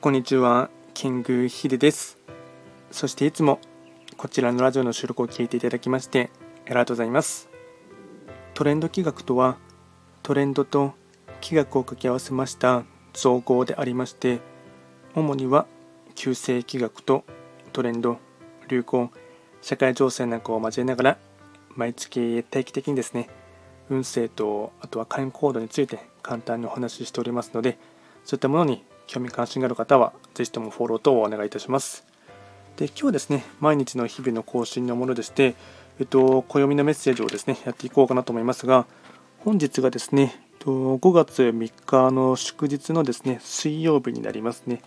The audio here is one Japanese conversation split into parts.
こんにちは、キングヒデです。そしていつもこちらのラジオの収録を聞いていただきましてありがとうございます。トレンド企画とはトレンドと企画を掛け合わせました造語でありまして主には旧世企画とトレンド、流行、社会情勢なんかを交えながら毎月定期的にですね運勢とあとは会員コードについて簡単にお話ししておりますのでそういったものに興味関心がある方はぜひともフォロー等をお願いいたします。で今日はですね毎日の日々の更新のものでして、えっと、暦のメッセージをですねやっていこうかなと思いますが本日がですね5月3日の祝日のですね水曜日になりますね。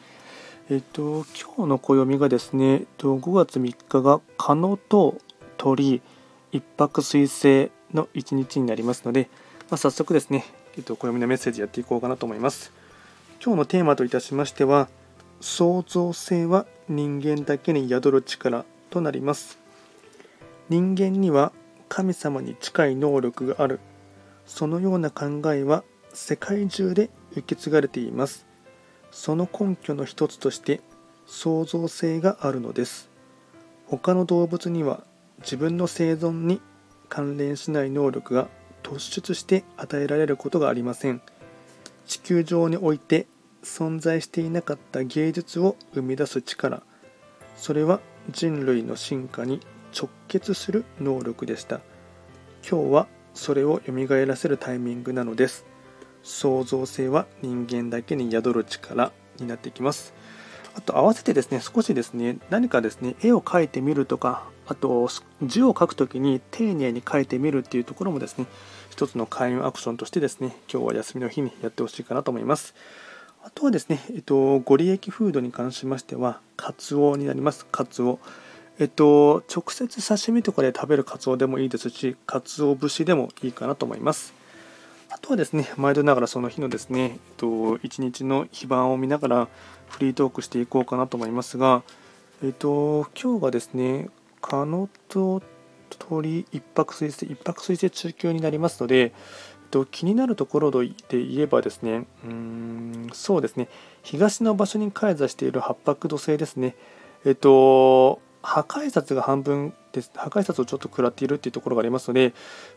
えっと、今日の暦がですね、5月3日が蚊のと鳥、一泊水星の一日になりますので、まあ、早速ですね、えっと、暦のメッセージやっていこうかなと思います。今日のテーマといたしましては、創造性は人間だけに宿る力となります。人間には神様に近い能力がある。そのような考えは世界中で受け継がれています。その根拠の一つとして創造性があるのです他の動物には自分の生存に関連しない能力が突出して与えられることがありません地球上において存在していなかった芸術を生み出す力それは人類の進化に直結する能力でした今日はそれを蘇らせるタイミングなのです創造性は人間だけに宿る力になってきます。あと合わせてですね、少しですね、何かですね、絵を描いてみるとか、あと字を書くときに丁寧に書いてみるっていうところもですね、一つの開運アクションとしてですね、今日は休みの日にやってほしいかなと思います。あとはですね、えっと、ご利益フードに関しましては、カツオになります。カツオ。えっと、直接刺身とかで食べるカツオでもいいですし、カツオ節でもいいかなと思います。あとはですね、毎度ながらその日のですね、えっと、一日の非番を見ながらフリートークしていこうかなと思いますが、えっと、今日がですね、カノと鳥一泊水星、一泊水星中級になりますので、と、気になるところで言えばですね、うーん、そうですね、東の場所に開座している八白土星ですね、えっと、破壊札が半分です。破壊札をちょっと食らっているっていうところがありますので、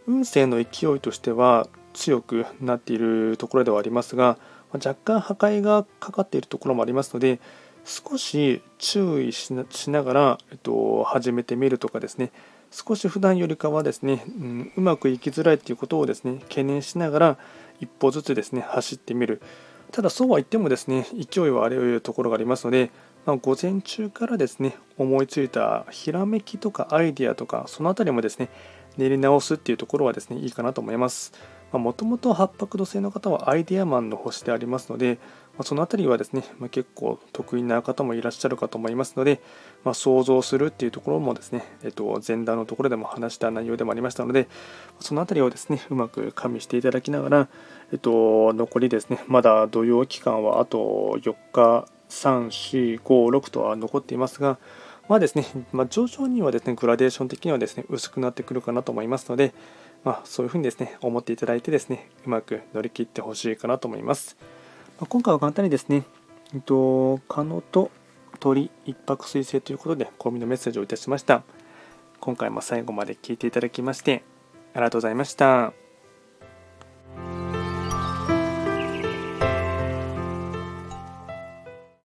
運勢の勢いとしては、強くなっているところではありますが若干破壊がかかっているところもありますので少し注意しながら、えっと、始めてみるとかですね。少し普段よりかはですね、うん、うまくいきづらいということをですね懸念しながら一歩ずつですね走ってみるただそうは言ってもですね勢いはあるところがありますので、まあ、午前中からですね思いついたひらめきとかアイディアとかその辺りもですね練り直すっていうところはですねいいかなと思います。もともと八白土星の方はアイデアマンの星でありますので、ま、その辺りはですね、ま、結構得意な方もいらっしゃるかと思いますので、まあ、想像するっていうところもですね、えっと、前段のところでも話した内容でもありましたので、その辺りをですね、うまく加味していただきながら、えっと、残りですね、まだ土曜期間はあと4日、3、4、5、6とは残っていますが、まあですね、まあ、徐々にはですね、グラデーション的にはですね、薄くなってくるかなと思いますので、まあ、そういうふうにですね、思っていただいてですね、うまく乗り切ってほしいかなと思います。ま、今回は簡単にですね、えっと、カノと鳥一泊水星ということで、コンのメッセージをいたしました。今回も最後まで聞いていただきまして、ありがとうございました。